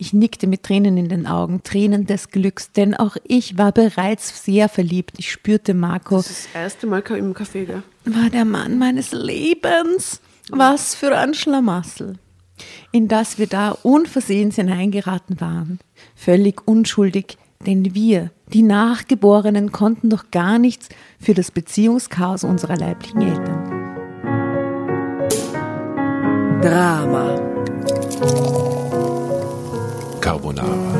Ich nickte mit Tränen in den Augen, Tränen des Glücks, denn auch ich war bereits sehr verliebt. Ich spürte Marco. Das ist das erste Mal im Café, gell? War der Mann meines Lebens. Was für ein Schlamassel. In das wir da unversehens hineingeraten waren. Völlig unschuldig, denn wir, die Nachgeborenen, konnten doch gar nichts für das Beziehungschaos unserer leiblichen Eltern. Drama. Carbonara.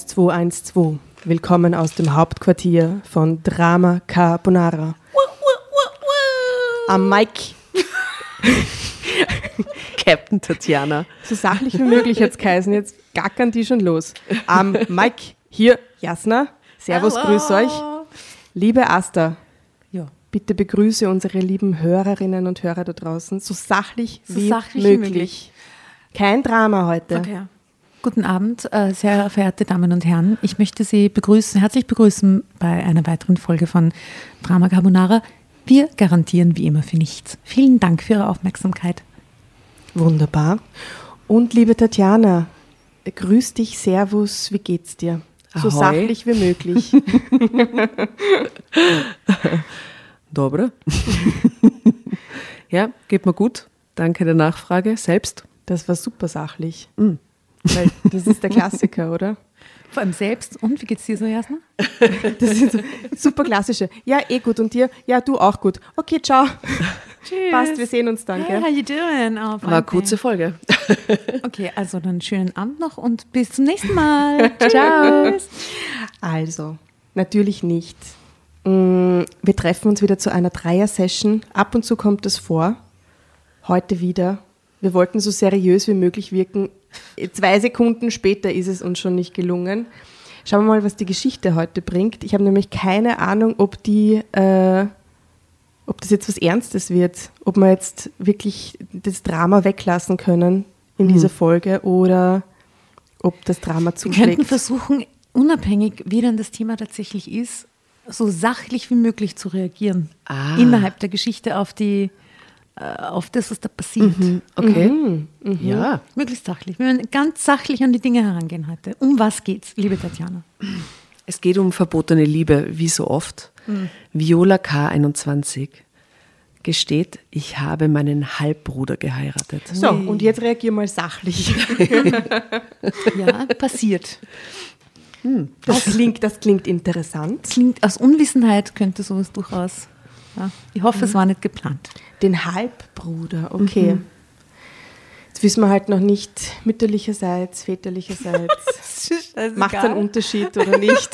Eins, zwei, eins, zwei. Willkommen aus dem Hauptquartier von Drama Carbonara. Am Mike. Captain Tatjana. So sachlich wie möglich jetzt geheißen. Jetzt gackern die schon los. Am Mike. Hier, Jasna. Servus, Hallo. grüß euch. Liebe Asta, Ja. bitte begrüße unsere lieben Hörerinnen und Hörer da draußen so sachlich, So wie, sachlich möglich. möglich. Kein Drama heute. Okay. Guten Abend, äh, sehr verehrte Damen und Herren. Ich möchte Sie begrüßen, herzlich begrüßen bei einer weiteren Folge von Drama Carbonara. Wir garantieren wie immer für nichts. Vielen Dank für Ihre Aufmerksamkeit. Wunderbar. Und liebe Tatjana, grüß dich, Servus, wie geht's dir? So Ahoi. sachlich wie möglich. Dobre. ja, geht mir gut. Danke der Nachfrage. Selbst? Das war super sachlich. Weil das ist der Klassiker, oder? Vor allem selbst. Und wie geht's dir so, Jasna? Das sind so super klassische. Ja, eh gut. Und dir? Ja, du auch gut. Okay, ciao. Tschüss. Passt, wir sehen uns dann, Hey, how gell? you doing? Oh, War eine kurze Folge. Okay, also dann schönen Abend noch und bis zum nächsten Mal. Ciao. Also, natürlich nicht. Mm, Wir treffen uns wieder zu einer Dreier-Session. Ab und zu kommt das vor. Heute wieder. Wir wollten so seriös wie möglich wirken. Zwei Sekunden später ist es uns schon nicht gelungen. Schauen wir mal, was die Geschichte heute bringt. Ich habe nämlich keine Ahnung, ob die, äh, ob das jetzt was Ernstes wird, ob wir jetzt wirklich das Drama weglassen können in dieser Folge oder ob das Drama Wir könnten zuschlägt. versuchen, unabhängig, wie denn das Thema tatsächlich ist, so sachlich wie möglich zu reagieren. Ah. Innerhalb der Geschichte auf die, auf das, was da passiert. Okay. Mhm. Ja. Möglichst sachlich. Wir werden ganz sachlich an die Dinge herangehen heute. Um was geht's, liebe Tatjana? Es geht um verbotene Liebe, wie so oft. Viola K21 gesteht, ich habe meinen Halbbruder geheiratet. So, und jetzt reagier mal sachlich. Ja, passiert. Das klingt, das klingt interessant. Klingt aus Unwissenheit könnte sowas durchaus. Ja. Ich hoffe, es war nicht geplant. Den Halbbruder, okay. Jetzt wissen wir halt noch nicht mütterlicherseits, väterlicherseits. Macht es einen Unterschied oder nicht?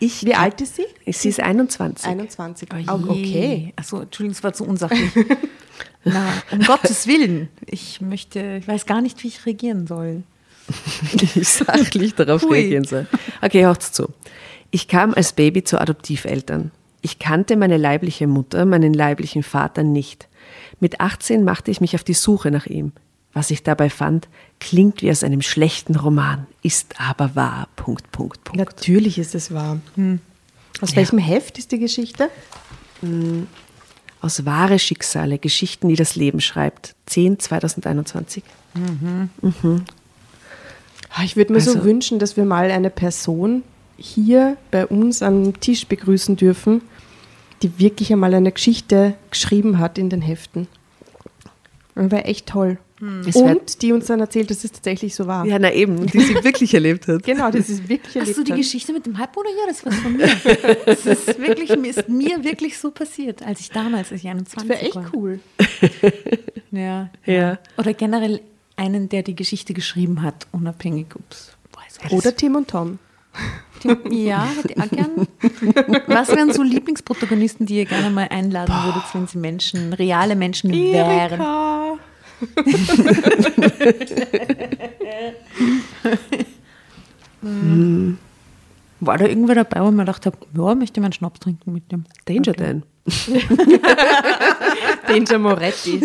Ich, Wie alt ist sie? Sie ist 21. 21. Oh, Oh, okay. Achso, Entschuldigung, es war zu unsachlich. Na, um Gottes Willen. Ich möchte, ich weiß gar nicht, wie ich reagieren soll. wie ich sachlich darauf Hui. reagieren soll. Okay, hört's zu. Ich kam als Baby zu Adoptiveltern. Ich kannte meine leibliche Mutter, meinen leiblichen Vater nicht. Mit 18 machte ich mich auf die Suche nach ihm. Was ich dabei fand, klingt wie aus einem schlechten Roman, ist aber wahr. Punkt, Punkt, Punkt. Natürlich ist es wahr. Aus welchem Heft ist die Geschichte? aus wahre Schicksale, Geschichten, die das Leben schreibt. 10 2021. Ah, Ich würde mir so Also- wünschen, dass wir mal eine Person hier bei uns am Tisch begrüßen dürfen, die wirklich einmal eine Geschichte geschrieben hat in den Heften. Das wäre echt toll. Es wär- Und die uns dann erzählt, dass es tatsächlich so war. Ja, na eben, die sie wirklich erlebt hat. Genau, das ist wirklich Hast erlebt du die hat. Geschichte mit dem Halbbruder? Ja, das war von mir. Das ist wirklich, mir ist mir wirklich so passiert, als ich damals, als ich 21 Das wäre echt war. cool. Ja, Ja. Oder generell einen, der die Geschichte geschrieben hat, unabhängig, ups. weiß Oder Tim und Tom. Ja, hätte ich auch gern. Was wären so Lieblingsprotagonisten, die ihr gerne mal einladen würdet, wenn sie Menschen, reale Menschen wären? Erika. War da irgendwer dabei, wo man gedacht hat, ja, möchte ich mal einen Schnaps trinken mit dem? Danger Dan. Danger Moretti.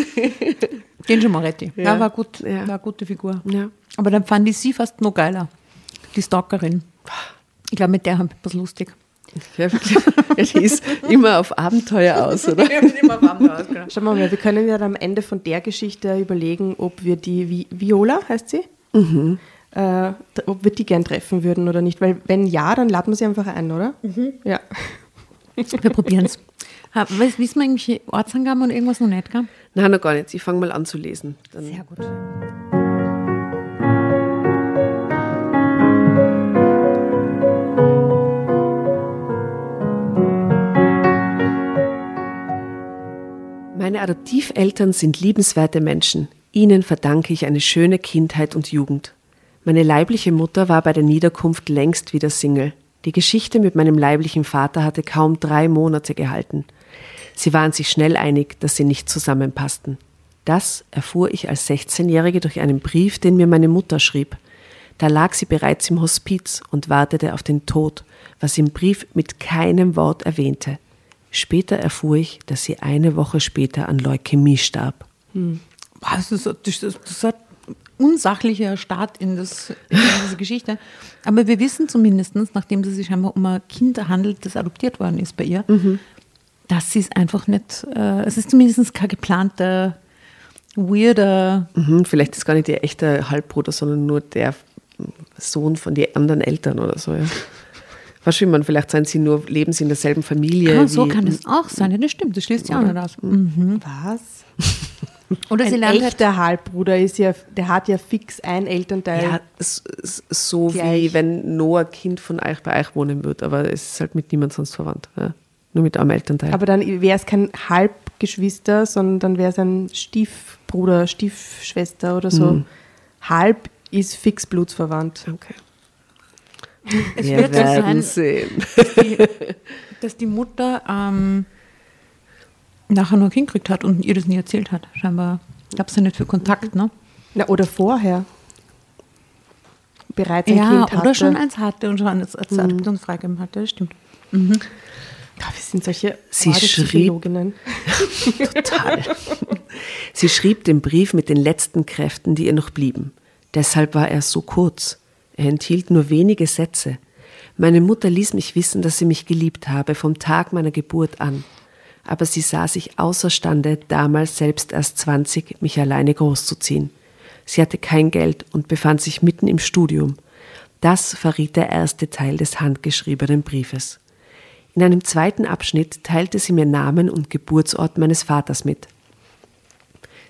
Danger Moretti. Ja, Ja. war gut, Ja. war eine gute Figur. Ja. Aber dann fand ich sie fast noch geiler. Die Stalkerin. Ich glaube, mit der haben wir was lustig. Ja. Ja, die ist immer auf Abenteuer aus, oder? Schau mal, wir können ja dann am Ende von der Geschichte überlegen, ob wir die Vi Viola, heißt sie, äh, ob wir die gern treffen würden oder nicht. Weil wenn ja, dann laden wir sie einfach ein, oder? Ja. Wir probieren es. Wissen wir irgendwelche Ortsangaben und irgendwas noch nicht, gell? Nein, noch gar nicht. Ich fange mal an zu lesen. Dann Sehr gut. Meine Adoptiveltern sind liebenswerte Menschen. Ihnen verdanke ich eine schöne Kindheit und Jugend. Meine leibliche Mutter war bei der Niederkunft längst wieder Single. Die Geschichte mit meinem leiblichen Vater hatte kaum drei Monate gehalten. Sie waren sich schnell einig, dass sie nicht zusammenpassten. Das erfuhr ich als 16-Jährige durch einen Brief, den mir meine Mutter schrieb. Da lag sie bereits im Hospiz und wartete auf den Tod, was im Brief mit keinem Wort erwähnte. Später erfuhr ich, dass sie eine Woche später an Leukämie starb. Was ist das, das, ein unsachlicher Start in, das, in diese Geschichte. Aber wir wissen zumindest, nachdem es sich scheinbar um ein Kind handelt, das adoptiert worden ist bei ihr, dass sie es einfach nicht, äh, es ist zumindest kein geplanter, weirder, Mhm, vielleicht ist gar nicht ihr echter Halbbruder, sondern nur der Sohn von den anderen Eltern oder so. Ja. Man, vielleicht sind sie nur, leben sie in derselben Familie. ah, so wie- kann es auch sein. Ja, das stimmt, das schließt sich auch nicht aus. Mhm. Was? Oder sie Ein lernt halt, echter Halbbruder ist ja, der hat ja fix ein Elternteil. Ja, so Gleich. wie wenn Noah Kind von euch bei euch wohnen wird, aber es ist halt mit niemand sonst verwandt. Ja. Nur mit einem Elternteil. Aber dann wäre es kein Halbgeschwister, sondern dann wäre es ein Stiefbruder, Stiefschwester oder so. Mhm. Halb ist fix blutsverwandt. okay. Es Wir wird so werden sein, sehen. die, dass die Mutter ähm, nachher nur ein Kind gekriegt hat und ihr das nie erzählt hat. Scheinbar gab es ja nicht viel Kontakt, ne? Na, oder vorher. Bereits ein Ja, Kind hatte. oder schon eins hatte und schon als, als Adoption freigegeben hatte, das stimmt. Ja, wir sind solche Sie schrieb-. Total. Sie schrieb den Brief mit den letzten Kräften, die ihr noch blieben. Deshalb war er so kurz. Er enthielt nur wenige Sätze. Meine Mutter ließ mich wissen, dass sie mich geliebt habe, vom Tag meiner Geburt an. Aber sie sah sich außerstande, damals selbst erst 20, mich alleine großzuziehen. Sie hatte kein Geld und befand sich mitten im Studium. Das verriet der erste Teil des handgeschriebenen Briefes. In einem zweiten Abschnitt teilte sie mir Namen und Geburtsort meines Vaters mit.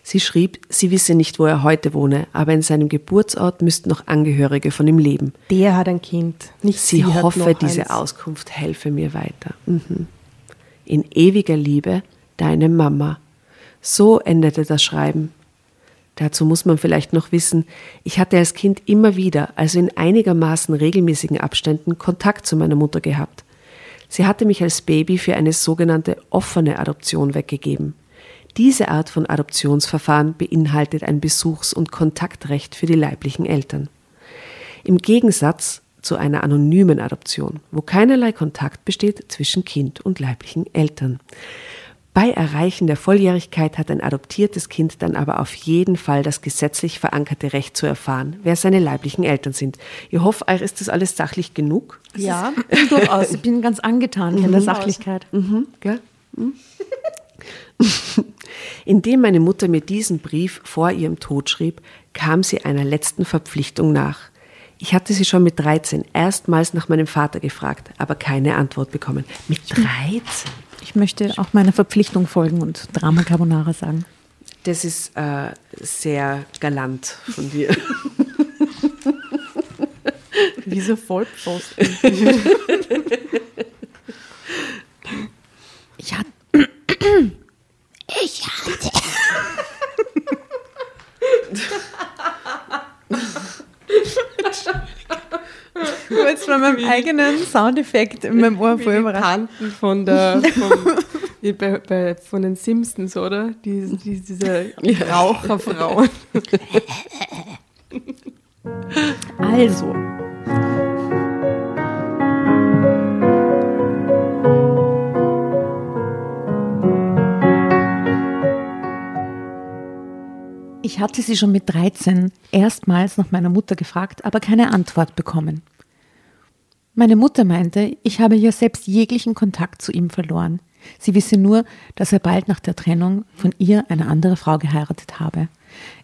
Sie schrieb, sie wisse nicht, wo er heute wohne, aber in seinem Geburtsort müssten noch Angehörige von ihm leben. Der hat ein Kind. Nicht Sie, sie, hoffe, diese eins. Auskunft helfe mir weiter. Mhm. In ewiger Liebe, deine Mama. So endete das Schreiben. Dazu muss man vielleicht noch wissen, ich hatte als Kind immer wieder, also in einigermaßen regelmäßigen Abständen, Kontakt zu meiner Mutter gehabt. Sie hatte mich als Baby für eine sogenannte offene Adoption weggegeben. Diese Art von Adoptionsverfahren beinhaltet ein Besuchs- und Kontaktrecht für die leiblichen Eltern. Im Gegensatz zu einer anonymen Adoption, wo keinerlei Kontakt besteht zwischen Kind und leiblichen Eltern. Bei Erreichen der Volljährigkeit hat ein adoptiertes Kind dann aber auf jeden Fall das gesetzlich verankerte Recht zu erfahren, wer seine leiblichen Eltern sind. Ich hoffe, euch ist das alles sachlich genug. Ja, durchaus. Ich bin ganz angetan von der Sachlichkeit. Mhm, gell? Mhm. Indem meine Mutter mir diesen Brief vor ihrem Tod schrieb, kam sie einer letzten Verpflichtung nach. Ich hatte sie schon mit 13 erstmals nach meinem Vater gefragt, aber keine Antwort bekommen. Mit 13? Ich möchte auch meiner Verpflichtung folgen und Drama Carbonara sagen. Das ist äh, sehr galant von dir. Diese Vollpfosten. Ich hatte. Ich hatte. Ich war jetzt von meinem eigenen Soundeffekt in meinem Ohr voll überrascht. Tanten von der vom, bei, bei, von den Simpsons, oder? Die, die, diese Raucherfrauen. Also. Ich hatte sie schon mit 13 erstmals nach meiner Mutter gefragt, aber keine Antwort bekommen. Meine Mutter meinte, ich habe ja selbst jeglichen Kontakt zu ihm verloren. Sie wisse nur, dass er bald nach der Trennung von ihr eine andere Frau geheiratet habe.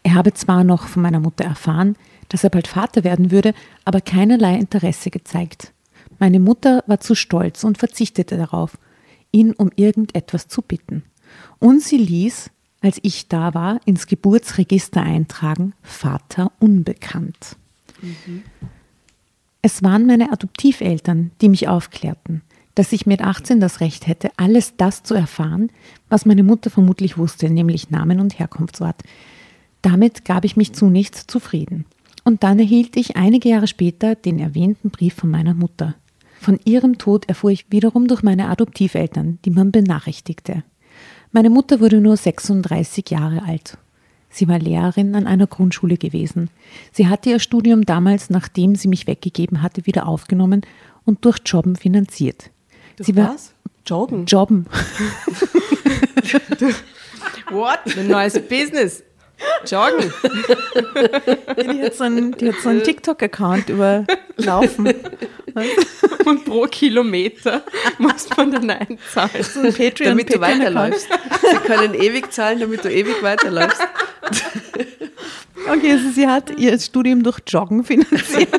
Er habe zwar noch von meiner Mutter erfahren, dass er bald Vater werden würde, aber keinerlei Interesse gezeigt. Meine Mutter war zu stolz und verzichtete darauf, ihn um irgendetwas zu bitten. Und sie ließ, als ich da war, ins Geburtsregister eintragen, Vater unbekannt. Es waren meine Adoptiveltern, die mich aufklärten, dass ich mit 18 das Recht hätte, alles das zu erfahren, was meine Mutter vermutlich wusste, nämlich Namen und Herkunftsort. Damit gab ich mich zunächst zufrieden. Und dann erhielt ich einige Jahre später den erwähnten Brief von meiner Mutter. Von ihrem Tod erfuhr ich wiederum durch meine Adoptiveltern, die man benachrichtigte. Meine Mutter wurde nur 36 Jahre alt. Sie war Lehrerin an einer Grundschule gewesen. Sie hatte ihr Studium damals, nachdem sie mich weggegeben hatte, wieder aufgenommen und durch Jobben finanziert. sie war was? Joggen? Jobben. What? Ein neues Business. Joggen. Die hat so einen, so einen TikTok-Account über Laufen. Und pro Kilometer muss man dann einzahlen. So ein Patreon, damit du Patreon-Account. weiterläufst. Sie können ewig zahlen, damit du ewig weiterläufst. Okay, also sie hat ihr Studium durch Joggen finanziert.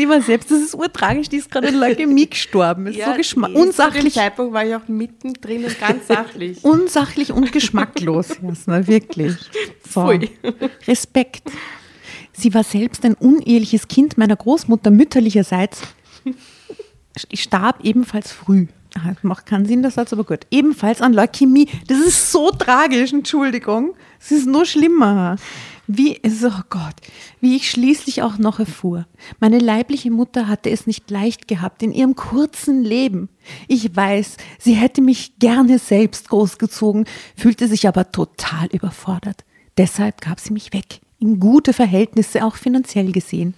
Sie war selbst, das ist urtragisch, die ist gerade an Leukämie gestorben. Ist Ja, so geschma- die ist Zu dem unsachlich, Zeitpunkt war ich auch mittendrin und ganz sachlich. unsachlich und geschmacklos, Jasna, wirklich. So. Pfui. Respekt. Sie war selbst ein uneheliches Kind meiner Großmutter mütterlicherseits. Ich starb ebenfalls früh. Macht keinen Sinn, der Satz, aber gut. Ebenfalls an Leukämie. Das ist so tragisch, Entschuldigung. Es ist nur schlimmer. Wie, oh Gott, wie ich schließlich auch noch erfuhr. Meine leibliche Mutter hatte es nicht leicht gehabt in ihrem kurzen Leben. Ich weiß, sie hätte mich gerne selbst großgezogen, fühlte sich aber total überfordert. Deshalb gab sie mich weg, in gute Verhältnisse, auch finanziell gesehen.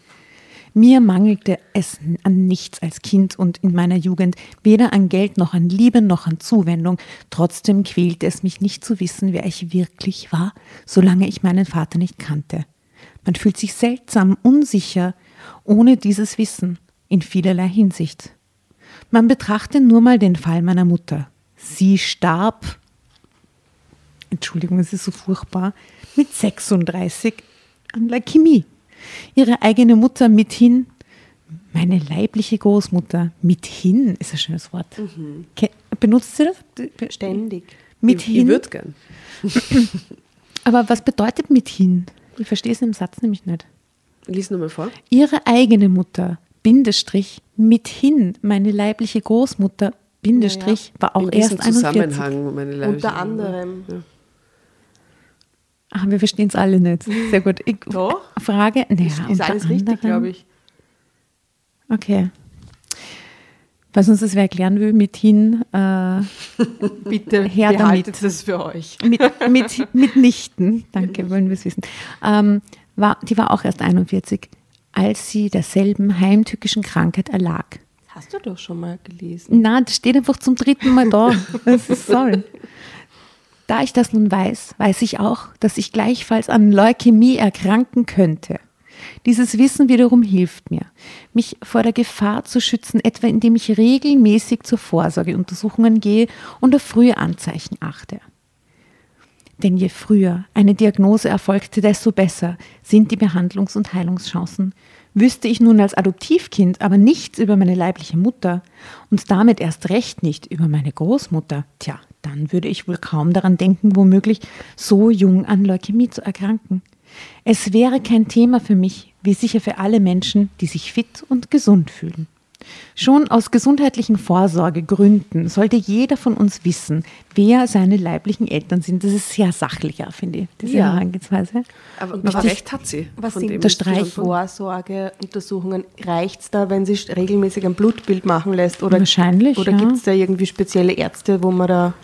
Mir mangelte es an nichts als Kind und in meiner Jugend, weder an Geld noch an Liebe noch an Zuwendung. Trotzdem quälte es mich nicht zu wissen, wer ich wirklich war, solange ich meinen Vater nicht kannte. Man fühlt sich seltsam, unsicher, ohne dieses Wissen, in vielerlei Hinsicht. Man betrachte nur mal den Fall meiner Mutter. Sie starb, Entschuldigung, es ist so furchtbar, mit 36 an Leukämie. Ihre eigene Mutter mithin, meine leibliche Großmutter, mithin ist ein schönes Wort. Ke- Benutzt sie das? Ständig. Ich, ich Mithin. würde gern. Aber was bedeutet mithin? Ich verstehe es im Satz nämlich nicht. Lies nochmal vor. Ihre eigene Mutter, Bindestrich, mithin, meine leibliche Großmutter, Bindestrich, war auch In erst 41. Zusammenhang, meine Leibliche. Unter anderem. Ach, wir verstehen es alle nicht. Sehr gut. Ich, Doch. Frage, naja, Ist unter alles richtig, glaube ich. Okay. Was uns das wer erklären will, mithin, äh, Bitte Her damit. das für euch. mit, mit, mitnichten, danke, wollen wir es wissen, ähm, war, die war auch erst 41, als sie derselben heimtückischen Krankheit erlag. Hast du doch schon mal gelesen. Na, das steht einfach zum dritten Mal da. Das ist sorry. Da ich das nun weiß, weiß ich auch, dass ich gleichfalls an Leukämie erkranken könnte. Dieses Wissen wiederum hilft mir, mich vor der Gefahr zu schützen, etwa indem ich regelmäßig zur Vorsorgeuntersuchungen gehe und auf frühe Anzeichen achte. Denn je früher eine Diagnose erfolgte, desto besser sind die Behandlungs- und Heilungschancen. Wüsste ich nun als Adoptivkind aber nichts über meine leibliche Mutter und damit erst recht nicht über meine Großmutter, tja, dann würde ich wohl kaum daran denken, womöglich so jung an Leukämie zu erkranken. Es wäre kein Thema für mich, wie sicher für alle Menschen, die sich fit und gesund fühlen. Schon aus gesundheitlichen Vorsorgegründen sollte jeder von uns wissen, wer seine leiblichen Eltern sind. Das ist sehr sachlicher, finde ich, diese Ja. Herangehensweise. Aber, Und aber wichtig- recht hat sie. Was von sind dem Vorsorgeuntersuchungen? Reicht es da, wenn sie regelmäßig ein Blutbild machen lässt? Oder, Wahrscheinlich, Oder ja. gibt es da irgendwie spezielle Ärzte, wo man da,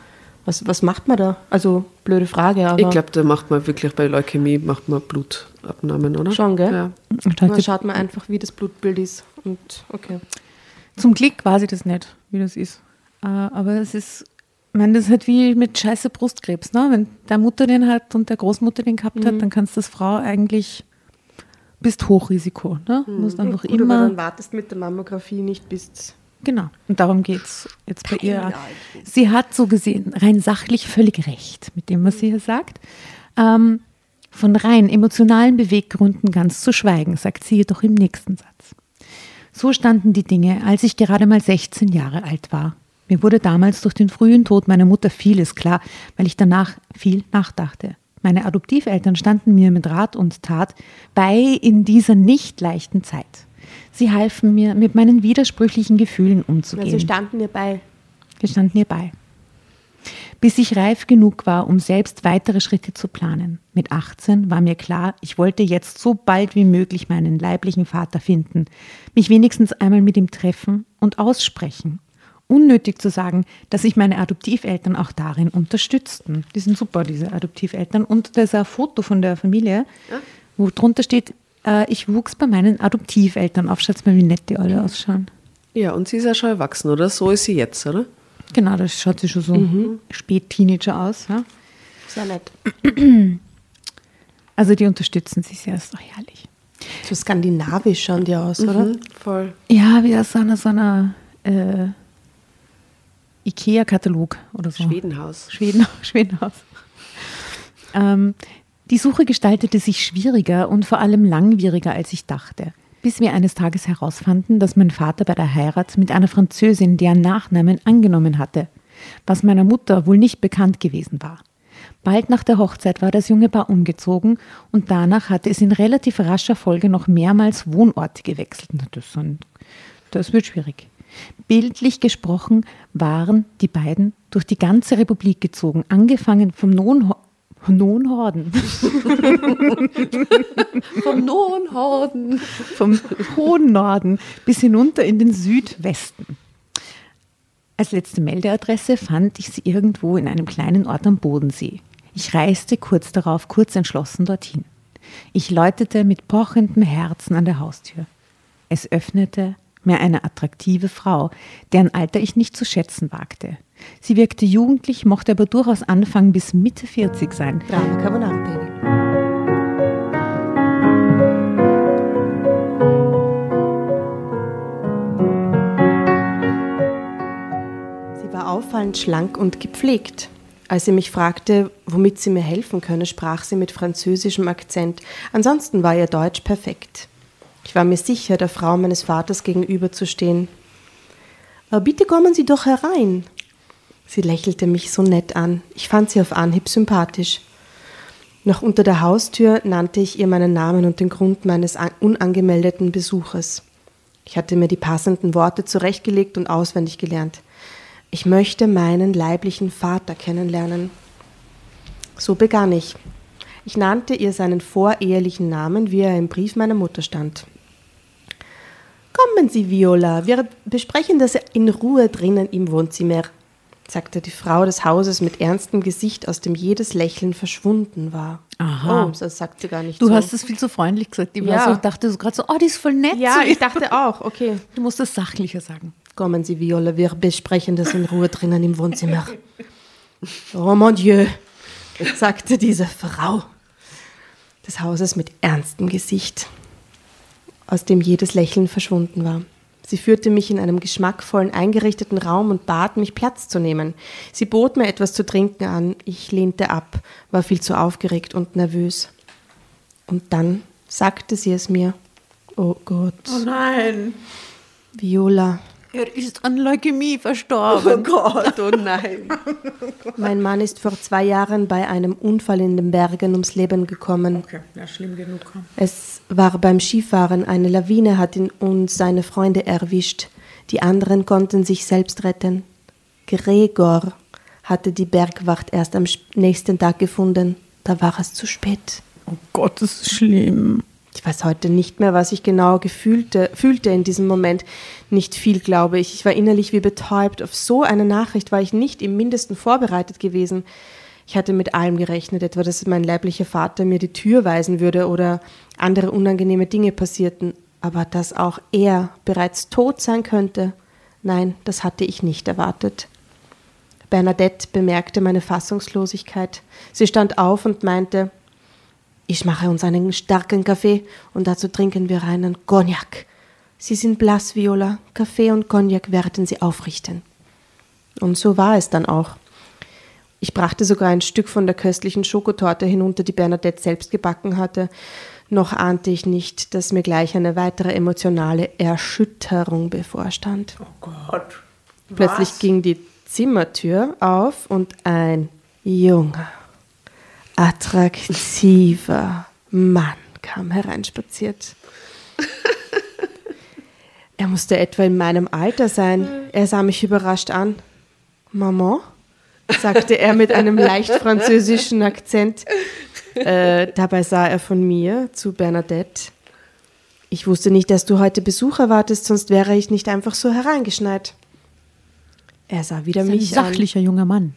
was, was macht man da? Also, blöde Frage, aber Ich glaube, da macht man wirklich bei Leukämie macht man Blutabnahmen, oder? Schon, gell? Ja. dann schaut man einfach, wie das Blutbild ist. Und okay. Zum Glück weiß ich das nicht, wie das ist. Äh, Aber es ist, ich meine, das ist halt wie mit scheiße Brustkrebs. Ne? Wenn der Mutter den hat und der Großmutter den gehabt Mhm. hat, dann kannst du als Frau eigentlich, bist Hochrisiko. Ne? Du musst einfach Gut, aber immer, dann wartest mit der Mammographie nicht bis. Genau. Und darum geht es jetzt bei ihr. Sie hat so gesehen rein sachlich völlig recht mit dem, was sie hier sagt. Ähm, von rein emotionalen Beweggründen ganz zu schweigen, sagt sie jedoch im nächsten Satz. So standen die Dinge, als ich gerade mal 16 Jahre alt war. Mir wurde damals durch den frühen Tod meiner Mutter vieles klar, weil ich danach viel nachdachte. Meine Adoptiveltern standen mir mit Rat und Tat bei in dieser nicht leichten Zeit. Sie halfen mir, mit meinen widersprüchlichen Gefühlen umzugehen. Also standen ihr bei. Wir standen ihr bei. Bis ich reif genug war, um selbst weitere Schritte zu planen. Mit 18 war mir klar, ich wollte jetzt so bald wie möglich meinen leiblichen Vater finden, mich wenigstens einmal mit ihm treffen und aussprechen. Unnötig zu sagen, dass sich meine Adoptiveltern auch darin unterstützten. Die sind super, diese Adoptiveltern. Und da ist ein Foto von der Familie, wo drunter steht, äh, ich wuchs bei meinen Adoptiveltern auf. Schaut mal, wie nett die alle ausschauen. ja, und sie ist ja schon erwachsen, oder? So ist sie jetzt, oder? Genau, das schaut sie schon so spät-Teenager aus. Ja? Sehr nett. Also die unterstützen sich sehr, ist doch herrlich. So skandinavisch schauen die aus, oder? Mhm, voll. Ja, wie aus so einer, so einer äh, Ikea-Katalog oder so. Schwedenhaus. Schweden, Schwedenhaus. Ähm, die Suche gestaltete sich schwieriger und vor allem langwieriger, als ich dachte. Bis wir eines Tages herausfanden, dass mein Vater bei der Heirat mit einer Französin deren Nachnamen angenommen hatte, was meiner Mutter wohl nicht bekannt gewesen war. Bald nach der Hochzeit war das junge Paar umgezogen und danach hatte es in relativ rascher Folge noch mehrmals Wohnorte gewechselt. Das, das wird schwierig. Bildlich gesprochen waren die beiden durch die ganze Republik gezogen, angefangen vom Non Nonhorden, Vom Norden. vom hohen Norden bis hinunter in den Südwesten. Als letzte Meldeadresse fand ich sie irgendwo in einem kleinen Ort am Bodensee. Ich reiste kurz darauf, kurz entschlossen dorthin. Ich läutete mit pochendem Herzen an der Haustür. Es öffnete mir eine attraktive Frau, deren Alter ich nicht zu schätzen wagte. Sie wirkte jugendlich, mochte aber durchaus Anfang bis Mitte 40 sein. Drama Carbonara Baby. Sie war auffallend schlank und gepflegt. Als sie mich fragte, womit sie mir helfen könne, sprach sie mit französischem Akzent. Ansonsten war ihr Deutsch perfekt. Ich war mir sicher, der Frau meines Vaters gegenüberzustehen. "Äh, Bitte kommen Sie doch herein. Sie lächelte mich so nett an. Ich fand sie auf Anhieb sympathisch. Noch unter der Haustür nannte ich ihr meinen Namen und den Grund meines an- unangemeldeten Besuches. Ich hatte mir die passenden Worte zurechtgelegt und auswendig gelernt. Ich möchte meinen leiblichen Vater kennenlernen. So begann ich. Ich nannte ihr seinen vorehelichen Namen, wie er im Brief meiner Mutter stand. Kommen Sie, Viola, wir besprechen das in Ruhe drinnen im Wohnzimmer, sagte die Frau des Hauses mit ernstem Gesicht, aus dem jedes Lächeln verschwunden war. Aha. Oh, das sagt sie gar nicht Du so. hast es viel zu freundlich gesagt. Ich Ja. so, dachte so gerade so, oh, die ist voll nett. ja, ich dachte auch, okay. Du musst das sachlicher sagen. Kommen Sie, Viola, wir besprechen das in Ruhe drinnen im Wohnzimmer. Oh mon Dieu, sagte diese Frau des Hauses mit ernstem Gesicht. aus dem jedes Lächeln verschwunden war. Sie führte mich in einem geschmackvollen, eingerichteten Raum und bat mich, Platz zu nehmen. Sie bot mir etwas zu trinken an. Ich lehnte ab, war viel zu aufgeregt und nervös. Und dann sagte sie es mir. Oh Gott. Oh nein. Viola, Er ist an Leukämie verstorben. Gott, oh nein. mein Mann ist vor zwei Jahren bei einem Unfall in den Bergen ums Leben gekommen. Okay, ja, schlimm genug. Es war beim Skifahren. Eine Lawine hat ihn und seine Freunde erwischt. Die anderen konnten sich selbst retten. Gregor hatte die Bergwacht erst am nächsten Tag gefunden. Da war es zu spät. Oh Gott, das ist schlimm. Ich weiß heute nicht mehr, was ich genau gefühlte, fühlte in diesem Moment. Nicht viel, glaube ich. Ich war innerlich wie betäubt. Auf so eine Nachricht war ich nicht im mindesten vorbereitet gewesen. Ich hatte mit allem gerechnet, etwa, dass mein leiblicher Vater mir die Tür weisen würde oder andere unangenehme Dinge passierten. Aber dass auch er bereits tot sein könnte, nein, das hatte ich nicht erwartet. Bernadette bemerkte meine Fassungslosigkeit. Sie stand auf und meinte, ich mache uns einen starken Kaffee und dazu trinken wir einen Cognac. Sie sind blass, Viola. Kaffee und Cognac werden sie aufrichten. Und so war es dann auch. Ich brachte sogar ein Stück von der köstlichen Schokotorte hinunter, die Bernadette selbst gebacken hatte. Noch ahnte ich nicht, dass mir gleich eine weitere emotionale Erschütterung bevorstand. Oh Gott. Plötzlich ging die Zimmertür auf und ein junger, attraktiver Mann kam hereinspaziert. Er musste etwa in meinem Alter sein. Er sah mich überrascht an. Maman? Sagte er mit einem leicht französischen Akzent. Äh, dabei sah er von mir zu Bernadette. Ich wusste nicht, dass du heute Besuch erwartest, sonst wäre ich nicht einfach so hereingeschneit. Er sah wieder Ein mich an. sachlicher junger Mann.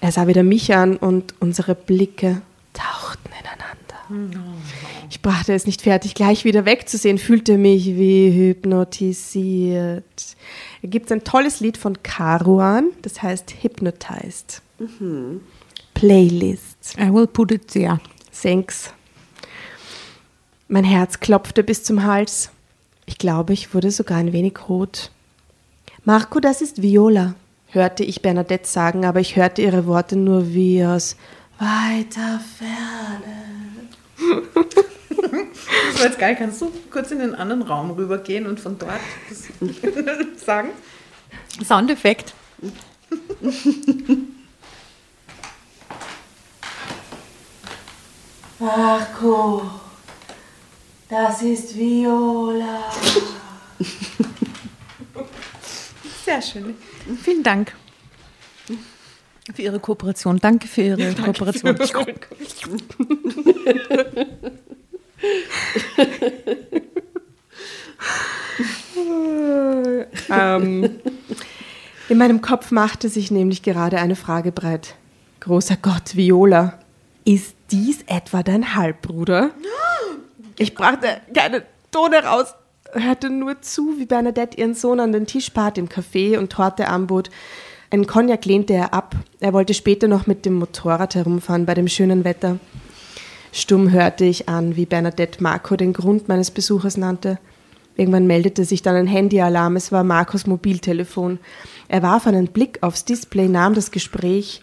Er sah wieder mich an und unsere Blicke tauchten ineinander. Ich brachte es nicht fertig, gleich wieder wegzusehen, fühlte mich wie hypnotisiert. Da gibt es ein tolles Lied von Caruan, das heißt Hypnotized. Playlist. I will put it there. Thanks. Mein Herz klopfte bis zum Hals. Ich glaube, ich wurde sogar ein wenig rot. Marco, das ist Viola, hörte ich Bernadette sagen, aber ich hörte ihre Worte nur wie aus weiter Ferne. War jetzt geil. Kannst du kurz in den anderen Raum rübergehen und von dort das sagen? Soundeffekt. Marco, das ist Viola. Sehr schön. Vielen Dank für Ihre Kooperation. Danke für Ihre Kooperation. ähm, in meinem Kopf machte sich nämlich gerade eine Frage breit. Großer Gott, Viola, ist dies etwa dein Halbbruder? Ich brachte keine Tone raus, hörte nur zu, wie Bernadette ihren Sohn an den Tisch bat im Café und Torte anbot. Einen Cognac lehnte er ab. Er wollte später noch mit dem Motorrad herumfahren bei dem schönen Wetter. Stumm hörte ich an, wie Bernadette Marco den Grund meines Besuches nannte. Irgendwann meldete sich dann ein Handyalarm. Es war Marcos Mobiltelefon. Er warf einen Blick aufs Display, nahm das Gespräch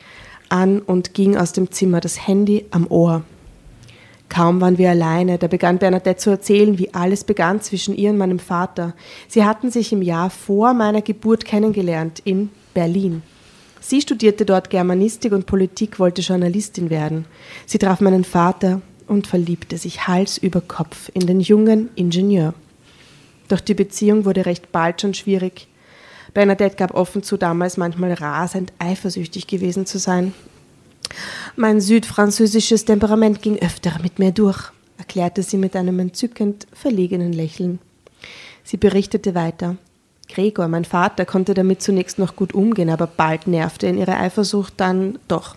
an und ging aus dem Zimmer, das Handy am Ohr. Kaum waren wir alleine, da begann Bernadette zu erzählen, wie alles begann zwischen ihr und meinem Vater. Sie hatten sich im Jahr vor meiner Geburt kennengelernt in Berlin. Sie studierte dort Germanistik und Politik, wollte Journalistin werden. Sie traf meinen Vater und verliebte sich Hals über Kopf in den jungen Ingenieur. Doch die Beziehung wurde recht bald schon schwierig. Bernadette gab offen zu, damals manchmal rasend eifersüchtig gewesen zu sein. Mein südfranzösisches Temperament ging öfter mit mir durch, erklärte sie mit einem entzückend verlegenen Lächeln. Sie berichtete weiter. Gregor, mein Vater, konnte damit zunächst noch gut umgehen, aber bald nervte ihn ihre Eifersucht dann doch.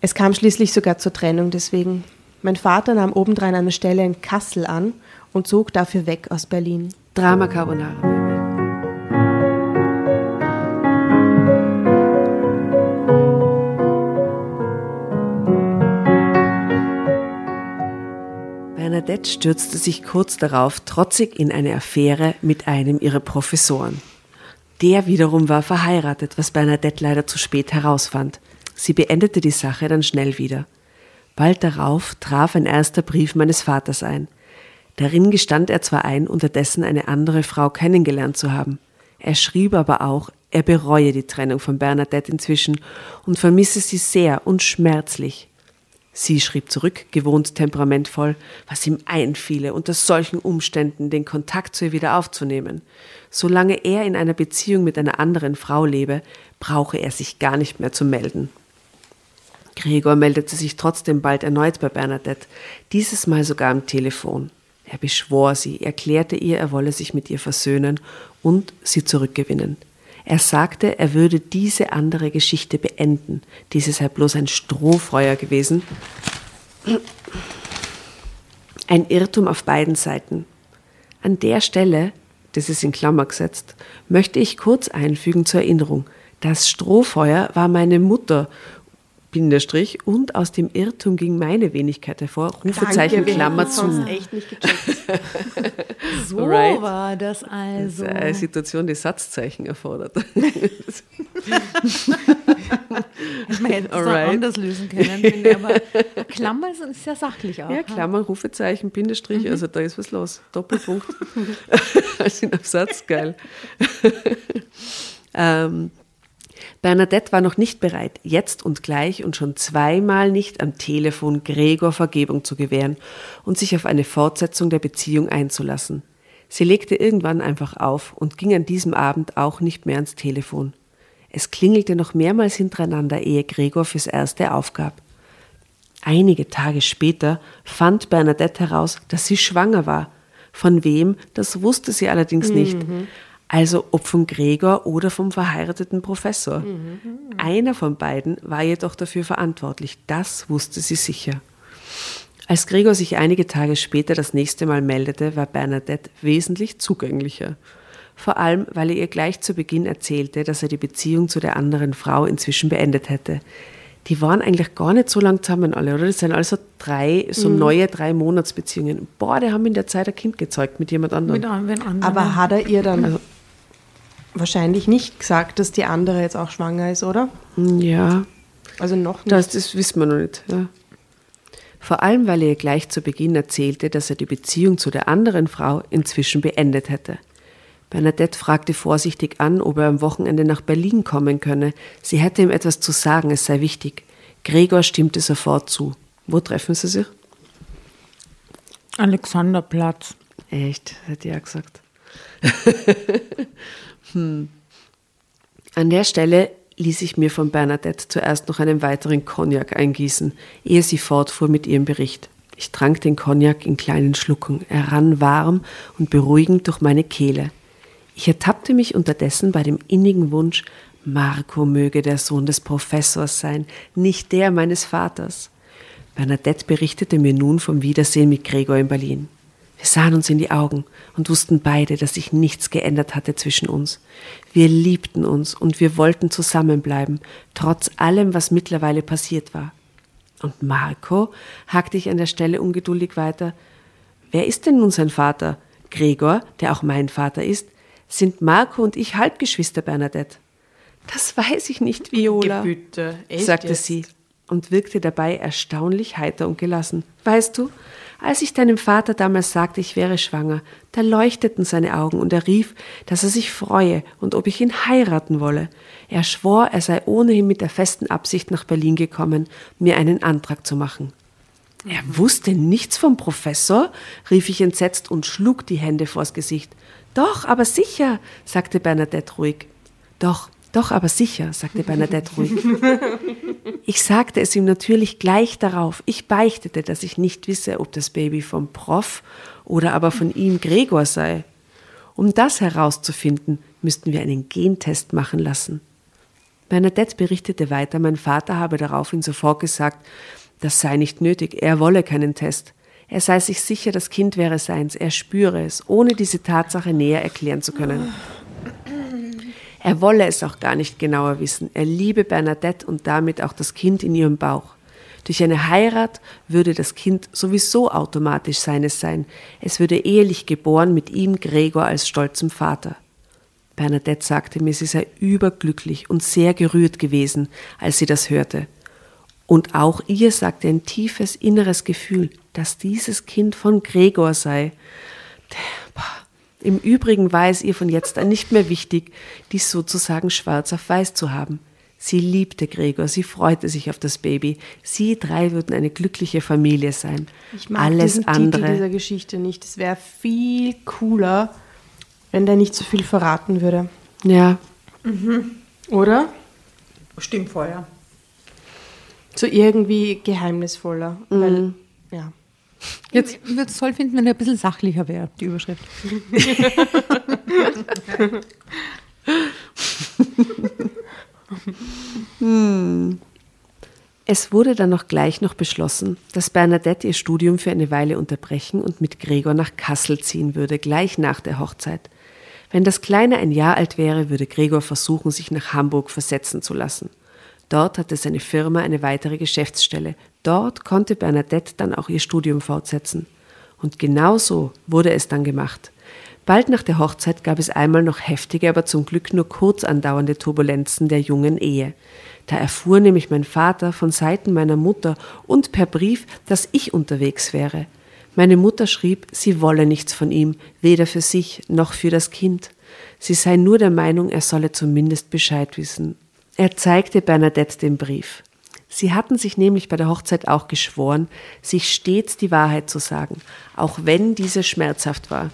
Es kam schließlich sogar zur Trennung deswegen. Mein Vater nahm obendrein eine Stelle in Kassel an und zog dafür weg aus Berlin. Drama Carbonara. Bernadette stürzte sich kurz darauf trotzig in eine Affäre mit einem ihrer Professoren. Der wiederum war verheiratet, was Bernadette leider zu spät herausfand. Sie beendete die Sache dann schnell wieder. Bald darauf traf ein erster Brief meines Vaters ein. Darin gestand er zwar ein, unterdessen eine andere Frau kennengelernt zu haben. Er schrieb aber auch, er bereue die Trennung von Bernadette inzwischen und vermisse sie sehr und schmerzlich. Sie schrieb zurück, gewohnt temperamentvoll, was ihm einfiele, unter solchen Umständen den Kontakt zu ihr wieder aufzunehmen. Solange er in einer Beziehung mit einer anderen Frau lebe, brauche er sich gar nicht mehr zu melden. Gregor meldete sich trotzdem bald erneut bei Bernadette, dieses Mal sogar am Telefon. Er beschwor sie, erklärte ihr, er wolle sich mit ihr versöhnen und sie zurückgewinnen. Er sagte, er würde diese andere Geschichte beenden. Diese sei bloß ein Strohfeuer gewesen. Ein Irrtum auf beiden Seiten. An der Stelle, das ist in Klammer gesetzt, möchte ich kurz einfügen zur Erinnerung. Das Strohfeuer war meine Mutter Bindestrich und aus dem Irrtum ging meine Wenigkeit hervor. Rufezeichen Danke, Klammer zu. es echt nicht gecheckt. So Alright. war das also. Das ist eine Situation, die Satzzeichen erfordert. Hätte man jetzt Alright. auch anders lösen können. ich, Aber Klammer ist- sehr sachlich auch. Ja, Klammern, Rufezeichen, Bindestrich, also da ist was los. Doppelpunkt. als in Satz, geil. ähm, Bernadette war noch nicht bereit, jetzt und gleich und schon zweimal nicht am Telefon Gregor Vergebung zu gewähren und sich auf eine Fortsetzung der Beziehung einzulassen. Sie legte irgendwann einfach auf und ging an diesem Abend auch nicht mehr ans Telefon. Es klingelte noch mehrmals hintereinander, ehe Gregor fürs Erste aufgab. Einige Tage später fand Bernadette heraus, dass sie schwanger war. Von wem, das wusste sie allerdings nicht. Also ob vom Gregor oder vom verheirateten Professor. Einer von beiden war jedoch dafür verantwortlich, das wusste sie sicher. Als Gregor sich einige Tage später das nächste Mal meldete, war Bernadette wesentlich zugänglicher. Vor allem, weil er ihr gleich zu Beginn erzählte, dass er die Beziehung zu der anderen Frau inzwischen beendet hätte. Die waren eigentlich gar nicht so lang zusammen alle, oder? Das sind also drei, so neue drei Monatsbeziehungen. Boah, die haben in der Zeit ein Kind gezeugt mit jemand anderem. Mit einem anderen. Aber hat er ihr dann wahrscheinlich nicht gesagt, dass die andere jetzt auch schwanger ist, oder? Ja, Also noch nicht. Das, das wissen wir noch nicht. Ja. Vor allem, weil er ihr gleich zu Beginn erzählte, dass er die Beziehung zu der anderen Frau inzwischen beendet hätte. Bernadette fragte vorsichtig an, ob er am Wochenende nach Berlin kommen könne. Sie hätte ihm etwas zu sagen, es sei wichtig. Gregor stimmte sofort zu. Wo treffen sie sich? Alexanderplatz. Echt, hätte ich auch gesagt. hm. An der Stelle ließ ich mir von Bernadette zuerst noch einen weiteren Cognac eingießen, ehe sie fortfuhr mit ihrem Bericht. Ich trank den Cognac in kleinen Schlucken. Er rann warm und beruhigend durch meine Kehle. Ich ertappte mich unterdessen bei dem innigen Wunsch, Marco möge der Sohn des Professors sein, nicht der meines Vaters. Bernadette berichtete mir nun vom Wiedersehen mit Gregor in Berlin. Wir sahen uns in die Augen und wussten beide, dass sich nichts geändert hatte zwischen uns. Wir liebten uns und wir wollten zusammenbleiben, trotz allem, was mittlerweile passiert war. Und Marco, hakte ich an der Stelle ungeduldig weiter, wer ist denn nun sein Vater? Gregor, der auch mein Vater ist, sind Marco und ich Halbgeschwister, Bernadette. Das weiß ich nicht, Viola, echt sagte jetzt? sie und wirkte dabei erstaunlich heiter und gelassen. Weißt du, als ich deinem Vater damals sagte, ich wäre schwanger, da leuchteten seine Augen und er rief, dass er sich freue und ob ich ihn heiraten wolle. Er schwor, er sei ohnehin mit der festen Absicht nach Berlin gekommen, mir einen Antrag zu machen. Er wusste nichts vom Professor, rief ich entsetzt und schlug die Hände vors Gesicht. Doch, aber sicher, sagte Bernadette ruhig. Doch, doch, aber sicher, sagte Bernadette ruhig. Ich sagte es ihm natürlich gleich darauf. Ich beichtete, dass ich nicht wisse, ob das Baby vom Prof oder aber von ihm Gregor sei. Um das herauszufinden, müssten wir einen Gentest machen lassen. Bernadette berichtete weiter, mein Vater habe daraufhin sofort gesagt, das sei nicht nötig, er wolle keinen Test. Er sei sich sicher, das Kind wäre seins, er spüre es, ohne diese Tatsache näher erklären zu können. Er wolle es auch gar nicht genauer wissen. Er liebe Bernadette und damit auch das Kind in ihrem Bauch. Durch eine Heirat würde das Kind sowieso automatisch seines sein. Es würde ehelich geboren mit ihm Gregor als stolzem Vater. Bernadette sagte mir, sie sei überglücklich und sehr gerührt gewesen, als sie das hörte. Und auch ihr sagte ein tiefes inneres Gefühl, dass dieses Kind von Gregor sei. Im Übrigen war es ihr von jetzt an nicht mehr wichtig, dies sozusagen schwarz auf weiß zu haben. Sie liebte Gregor, sie freute sich auf das Baby. Sie drei würden eine glückliche Familie sein. Ich mag Alles diesen andere. Titel dieser Geschichte nicht. Es wäre viel cooler, wenn der nicht so viel verraten würde. Ja. Mhm. Oder? Stimmt ja. So irgendwie geheimnisvoller. Mhm. Weil, ja. Jetzt würde es toll finden, wenn er ein bisschen sachlicher wäre, die Überschrift. hm. Es wurde dann noch gleich noch beschlossen, dass Bernadette ihr Studium für eine Weile unterbrechen und mit Gregor nach Kassel ziehen würde, gleich nach der Hochzeit. Wenn das Kleine ein Jahr alt wäre, würde Gregor versuchen, sich nach Hamburg versetzen zu lassen. Dort hatte seine Firma eine weitere Geschäftsstelle. Dort konnte Bernadette dann auch ihr Studium fortsetzen. Und genau so wurde es dann gemacht. Bald nach der Hochzeit gab es einmal noch heftige, aber zum Glück nur kurz andauernde Turbulenzen der jungen Ehe. Da erfuhr nämlich mein Vater von Seiten meiner Mutter und per Brief, dass ich unterwegs wäre. Meine Mutter schrieb, sie wolle nichts von ihm, weder für sich noch für das Kind. Sie sei nur der Meinung, er solle zumindest Bescheid wissen. Er zeigte Bernadette den Brief. Sie hatten sich nämlich bei der Hochzeit auch geschworen, sich stets die Wahrheit zu sagen, auch wenn diese schmerzhaft war.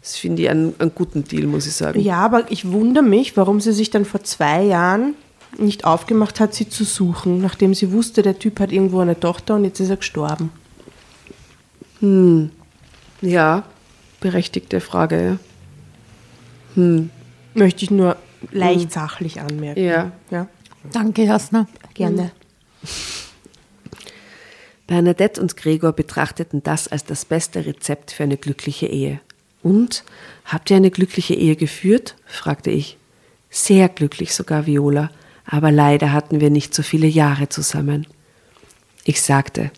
Das finde ich einen, einen guten Deal, muss ich sagen. Ja, aber ich wundere mich, warum sie sich dann vor zwei Jahren nicht aufgemacht hat, sie zu suchen, nachdem sie wusste, der Typ hat irgendwo eine Tochter und jetzt ist er gestorben. Hm. Ja, berechtigte Frage, ja. Hm. Möchte ich nur leicht hm. sachlich anmerken. Ja. ja. Danke, Jasna. Gerne. Bernadette und Gregor betrachteten das als das beste Rezept für eine glückliche Ehe. Und habt ihr eine glückliche Ehe geführt? fragte ich. Sehr glücklich sogar, Viola, aber leider hatten wir nicht so viele Jahre zusammen. Ich sagte,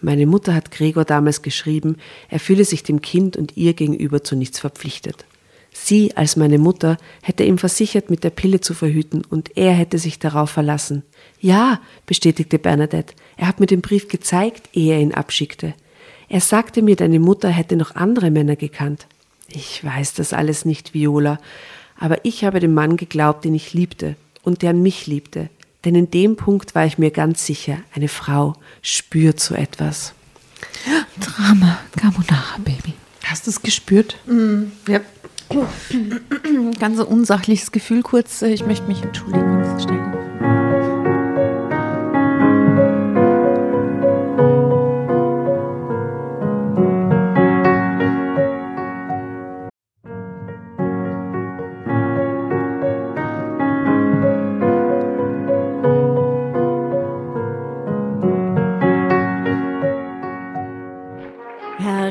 meine Mutter hat Gregor damals geschrieben, er fühle sich dem Kind und ihr gegenüber zu nichts verpflichtet. Sie als meine Mutter hätte ihm versichert, mit der Pille zu verhüten, und er hätte sich darauf verlassen. Ja, bestätigte Bernadette, er hat mir den Brief gezeigt, ehe er ihn abschickte. Er sagte mir, deine Mutter hätte noch andere Männer gekannt. Ich weiß das alles nicht, Viola, aber ich habe dem Mann geglaubt, den ich liebte und der mich liebte. Denn in dem Punkt war ich mir ganz sicher, eine Frau spürt so etwas. Drama, Carbonara, Baby. Hast du es gespürt? Mm, ja. Ganz unsachliches Gefühl kurz. Ich möchte mich entschuldigen. Schnell.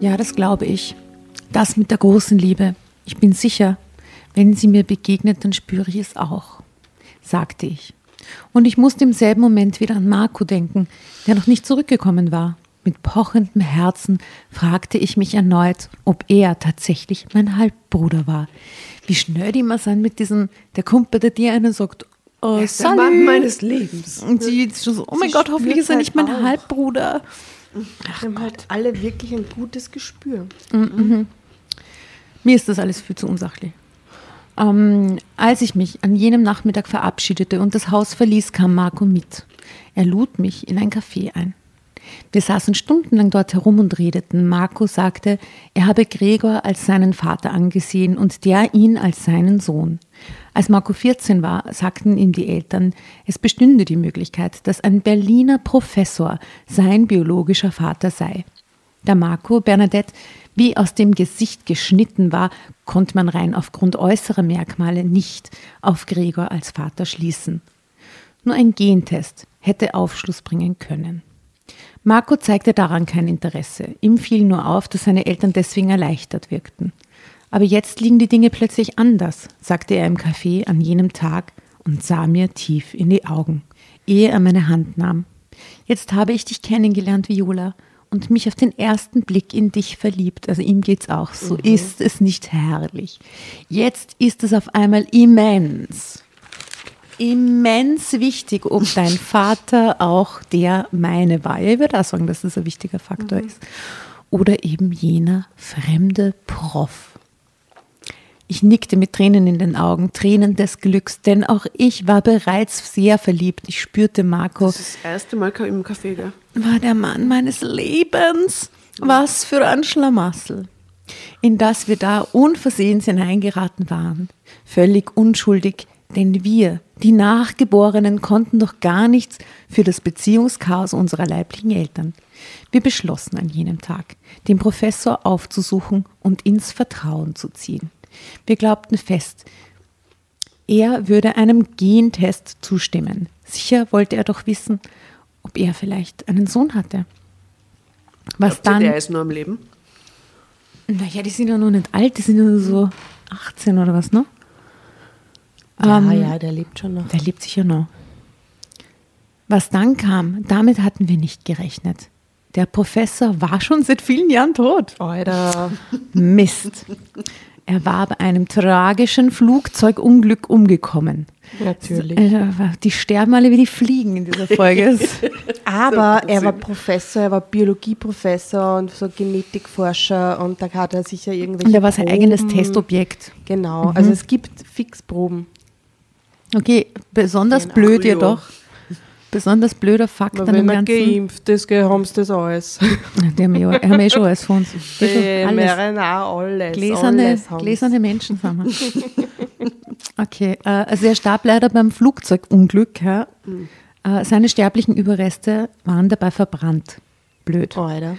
Ja, das glaube ich. Das mit der großen Liebe. Ich bin sicher, wenn sie mir begegnet, dann spüre ich es auch, sagte ich. Und ich musste im selben Moment wieder an Marco denken, der noch nicht zurückgekommen war. Mit pochendem Herzen fragte ich mich erneut, ob er tatsächlich mein Halbbruder war. Wie schnell die immer sind mit diesem, der kommt bei dir einen sagt, Oh, ist der Mann meines Lebens. Und sie ist schon so, oh mein Sie Gott, hoffentlich ist er nicht halt mein auch. Halbbruder. Wir haben halt alle wirklich ein gutes Gespür. Mir ist das alles viel zu unsachlich. Ähm, als ich mich an jenem Nachmittag verabschiedete und das Haus verließ, kam Marco mit. Er lud mich in ein Café ein. Wir saßen stundenlang dort herum und redeten. Marco sagte, er habe Gregor als seinen Vater angesehen und der ihn als seinen Sohn. Als Marco 14 war, sagten ihm die Eltern, es bestünde die Möglichkeit, dass ein Berliner Professor sein biologischer Vater sei. Da Marco Bernadette wie aus dem Gesicht geschnitten war, konnte man rein aufgrund äußerer Merkmale nicht auf Gregor als Vater schließen. Nur ein Gentest hätte Aufschluss bringen können. Marco zeigte daran kein Interesse. Ihm fiel nur auf, dass seine Eltern deswegen erleichtert wirkten. Aber jetzt liegen die Dinge plötzlich anders, sagte er im Café an jenem Tag und sah mir tief in die Augen, ehe er meine Hand nahm. Jetzt habe ich dich kennengelernt, Viola, und mich auf den ersten Blick in dich verliebt. Also ihm geht's auch so. Ist es nicht herrlich? Jetzt ist es auf einmal immens immens wichtig, ob dein Vater auch der meine war. Ja, ich würde auch sagen, dass das ein wichtiger Faktor ist. Oder eben jener fremde Prof. Ich nickte mit Tränen in den Augen, Tränen des Glücks, denn auch ich war bereits sehr verliebt. Ich spürte Marco Das ist das erste Mal im Café, gell? war der Mann meines Lebens. Was für ein Schlamassel. In das wir da unversehens hineingeraten waren. Völlig unschuldig, denn wir, die Nachgeborenen, konnten doch gar nichts für das Beziehungschaos unserer leiblichen Eltern. Wir beschlossen an jenem Tag, den Professor aufzusuchen und ins Vertrauen zu ziehen. Wir glaubten fest, er würde einem Gentest zustimmen. Sicher wollte er doch wissen, ob er vielleicht einen Sohn hatte. Was Glaubt dann? Der ist nur am Leben. Naja, die sind ja noch nicht alt, die sind ja nur so 18 oder was, ne? Ja, Ähm, ja, der lebt schon noch. Der lebt sicher noch. Was dann kam, damit hatten wir nicht gerechnet. Der Professor war schon seit vielen Jahren tot. Alter. Mist. Er war bei einem tragischen Flugzeugunglück umgekommen. Natürlich. Äh, Die sterben alle wie die Fliegen in dieser Folge. Aber er war Professor, er war Biologieprofessor und so Genetikforscher und da hat er sicher irgendwelche. Und er war sein eigenes Proben. Testobjekt. Genau, also es gibt Fixproben. Okay, besonders Genau. blöd jedoch. Besonders blöder Fakt Aber an dem wenn Ganzen. geimpft ist, haben sie das alles. Die haben ja, haben ja schon alles von uns. Eh schon Die alles. mRNA, alles. Gläserne, alles gläserne Menschen sind wir. Okay, äh, also er starb leider beim Flugzeugunglück. Ja. Mhm. Äh, seine sterblichen Überreste waren dabei verbrannt. Blöd. Alter.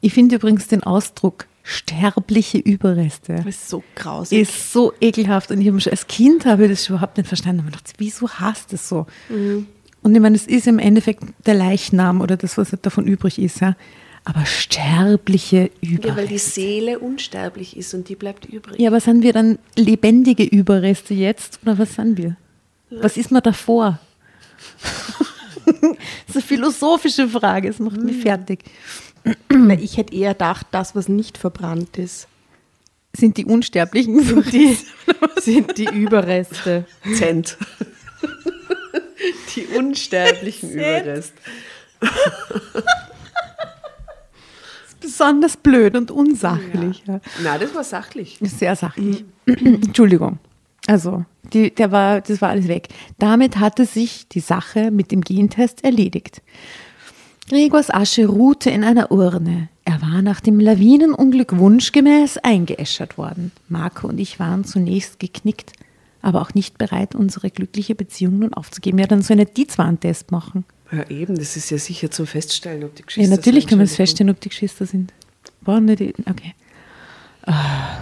Ich finde übrigens den Ausdruck sterbliche Überreste Das ist so grausig. ist so ekelhaft. Und ich habe schon, als Kind habe ich das überhaupt nicht verstanden. Ich dachte, wieso hasst du es so? Mhm. Und ich meine, es ist im Endeffekt der Leichnam oder das, was davon übrig ist. Ja. Aber sterbliche Überreste. Ja, weil die Seele unsterblich ist und die bleibt übrig. Ja, aber sind wir dann lebendige Überreste jetzt oder was sind wir? Was ist man davor? das ist eine philosophische Frage, das macht mich fertig. Na, ich hätte eher gedacht, das, was nicht verbrannt ist, Sind die Unsterblichen die, sind die Überreste. Zent. Die unsterblichen Überreste. besonders blöd und unsachlich? Ja. Na, das war sachlich. Sehr sachlich. Entschuldigung. Also, die, der war, das war alles weg. Damit hatte sich die Sache mit dem Gentest erledigt. Gregors Asche ruhte in einer Urne. Er war nach dem Lawinenunglück wunschgemäß eingeäschert worden. Marco und ich waren zunächst geknickt, aber auch nicht bereit, unsere glückliche Beziehung nun aufzugeben. Ja, dann so einen Dietz-Warntest machen. Ja, eben, das ist ja sicher zum Feststellen, ob die Ja, Geschwister natürlich sind, kann man es Entschuldigung. feststellen, ob die Geschwister sind. Waren nicht die, okay. Ah.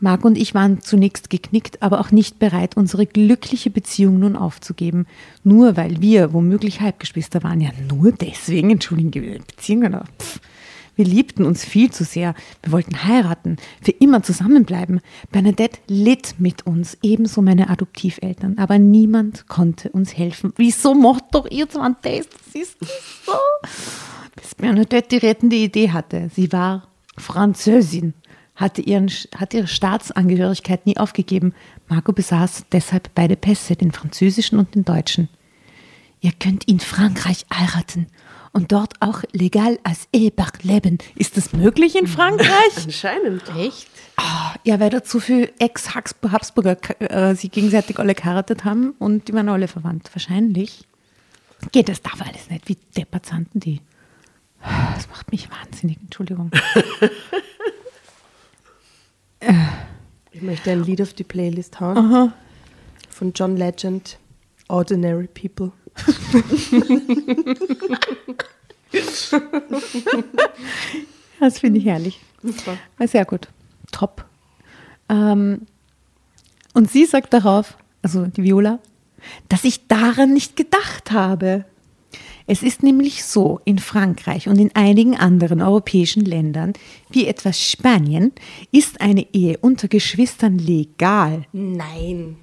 Marc und ich waren zunächst geknickt, aber auch nicht bereit, unsere glückliche Beziehung nun aufzugeben. Nur weil wir womöglich Halbgeschwister waren. Ja, nur deswegen, entschuldigen, Beziehungen. Pff. Wir liebten uns viel zu sehr. Wir wollten heiraten, für immer zusammenbleiben. Bernadette litt mit uns, ebenso meine Adoptiveltern. Aber niemand konnte uns helfen. Wieso macht doch ihr so einen Test? Das ist so. Bis Bernadette die rettende Idee hatte. Sie war Französin, hatte, ihren, hat ihre Staatsangehörigkeit nie aufgegeben. Marco besaß deshalb beide Pässe, den französischen und den deutschen. Ihr könnt in Frankreich heiraten und dort auch legal als Ehepaar leben. Ist das möglich in Frankreich? Anscheinend. Echt? Ah, ja, weil da zu viele Ex-Habsburger äh, sich gegenseitig alle geheiratet haben und die waren alle verwandt. Wahrscheinlich. Geht das darf alles nicht. Wie denn die? Das macht mich wahnsinnig. Entschuldigung. Ich möchte ein Lied auf die Playlist hauen. Von John Legend, Ordinary People. Das finde ich herrlich. War Sehr gut. Top. Ähm, und sie sagt darauf, also die Viola, dass ich daran nicht gedacht habe. Es ist nämlich so, in Frankreich und in einigen anderen europäischen Ländern, wie etwa Spanien, ist eine Ehe unter Geschwistern legal. Nein.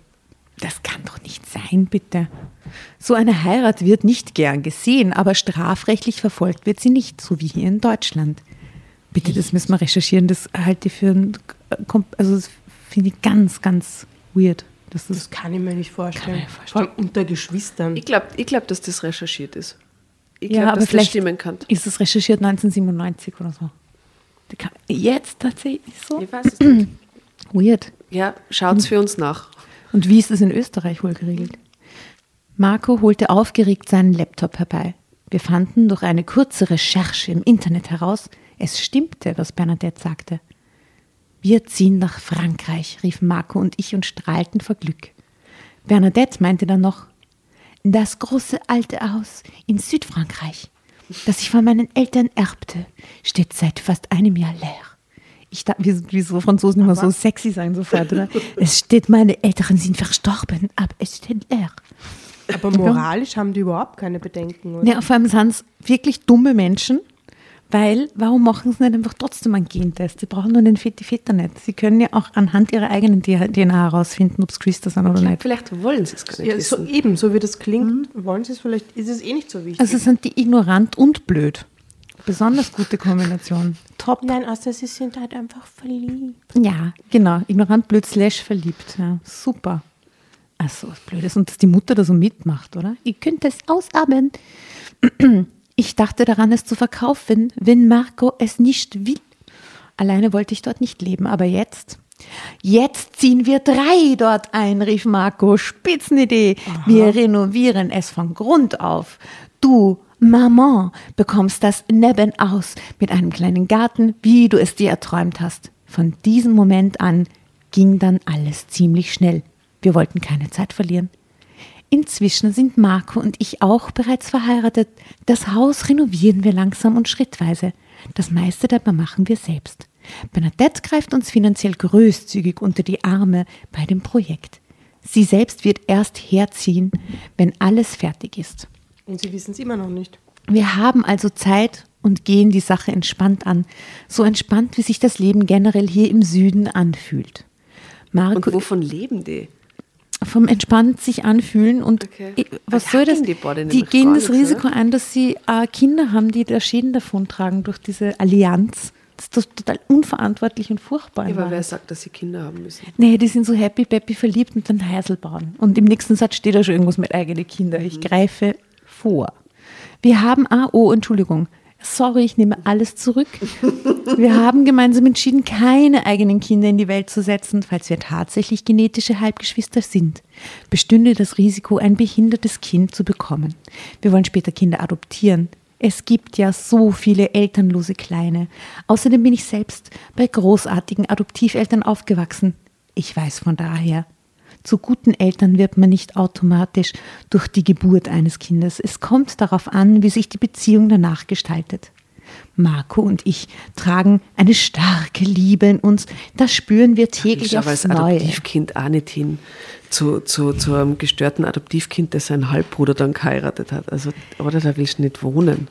Das kann doch nicht sein, bitte. So eine Heirat wird nicht gern gesehen, aber strafrechtlich verfolgt wird sie nicht, so wie hier in Deutschland. Bitte, das müssen wir recherchieren. Das halte ich für ein, also das finde ich ganz, ganz weird. Das Das ist, kann ich mir nicht vorstellen. Kann ich mir vorstellen. Vor allem unter Geschwistern. Ich glaube, ich glaub, dass das recherchiert ist. Ich ja, glaube, aber dass das stimmen kann. ist es recherchiert 1997 oder so. Jetzt tatsächlich so? Ich weiß es nicht. Weird. Ja, schaut's für uns nach. Und wie ist es in Österreich wohl geregelt? Marco holte aufgeregt seinen Laptop herbei. Wir fanden durch eine kurze Recherche im Internet heraus, es stimmte, was Bernadette sagte. Wir ziehen nach Frankreich, riefen Marco und ich und strahlten vor Glück. Bernadette meinte dann noch, das große alte Haus in Südfrankreich, das ich von meinen Eltern erbte, steht seit fast einem Jahr leer. Ich dachte, wie, wie so Franzosen immer so sexy sein sofort, oder? Es steht, meine Eltern sind verstorben, aber es steht leer. Aber moralisch haben die überhaupt keine Bedenken, oder? Ja, vor allem sind es wirklich dumme Menschen, weil, warum machen sie nicht einfach trotzdem einen Gentest? Sie brauchen nur den Fet- die Väter nicht. Sie können ja auch anhand ihrer eigenen DNA herausfinden, ob es Geschwister sind oder nicht. Vielleicht wollen sie es gar nicht Ja, so eben, so wie das klingt, wollen sie es vielleicht, ist es eh nicht so wichtig. Also sind die ignorant und blöd. Besonders gute Kombination. Top. Nein, außer sie sind halt einfach verliebt. Ja, genau. Ignorant, blöd, slash verliebt. Ja, super. Also, was Blödes. Und dass die Mutter da so mitmacht, oder? Ihr könnt es ausarbeiten. Ich dachte daran, es zu verkaufen, wenn Marco es nicht will. Alleine wollte ich dort nicht leben, aber jetzt. Jetzt ziehen wir drei dort ein, rief Marco. Spitzenidee. Wir renovieren es von Grund auf. Du, Maman, bekommst das Nebenaus mit einem kleinen Garten, wie du es dir erträumt hast. Von diesem Moment an ging dann alles ziemlich schnell. Wir wollten keine Zeit verlieren. Inzwischen sind Marco und ich auch bereits verheiratet. Das Haus renovieren wir langsam und schrittweise. Das meiste dabei machen wir selbst. Bernadette greift uns finanziell großzügig unter die Arme bei dem Projekt. Sie selbst wird erst herziehen, wenn alles fertig ist. Und sie wissen es immer noch nicht. Wir haben also Zeit und gehen die Sache entspannt an. So entspannt, wie sich das Leben generell hier im Süden anfühlt. Marco, Und wovon leben die? vom entspannt sich anfühlen und Okay. was Die soll das? die Die gehen das nichts, Risiko ein, dass sie äh, Kinder haben, die da Schäden davontragen durch diese Allianz. Das ist total unverantwortlich und furchtbar. in Ja, aber wer sagt, dass sie Kinder haben müssen? Nee, die sind so happy, peppy verliebt und dann Heisel bauen. Und im nächsten Satz steht da schon irgendwas mit eigene Kinder. Ich greife vor. Wir haben, ah, oh, Entschuldigung. Sorry, ich nehme alles zurück. Wir haben gemeinsam entschieden, keine eigenen Kinder in die Welt zu setzen, falls wir tatsächlich genetische Halbgeschwister sind. Bestünde das Risiko, ein behindertes Kind zu bekommen. Wir wollen später Kinder adoptieren. Es gibt ja so viele elternlose Kleine. Außerdem bin ich selbst bei großartigen Adoptiveltern aufgewachsen. Ich weiß von daher, zu guten Eltern wird man nicht automatisch durch die Geburt eines Kindes. Es kommt darauf an, wie sich die Beziehung danach gestaltet. Marco und ich tragen eine starke Liebe in uns. Das spüren wir Ich täglich aber aufs als Neue. Adoptivkind auch nicht hin zu, zu, zu einem gestörten Adoptivkind, das seinen Halbbruder dann geheiratet hat. Also, oder da willst du nicht wohnen.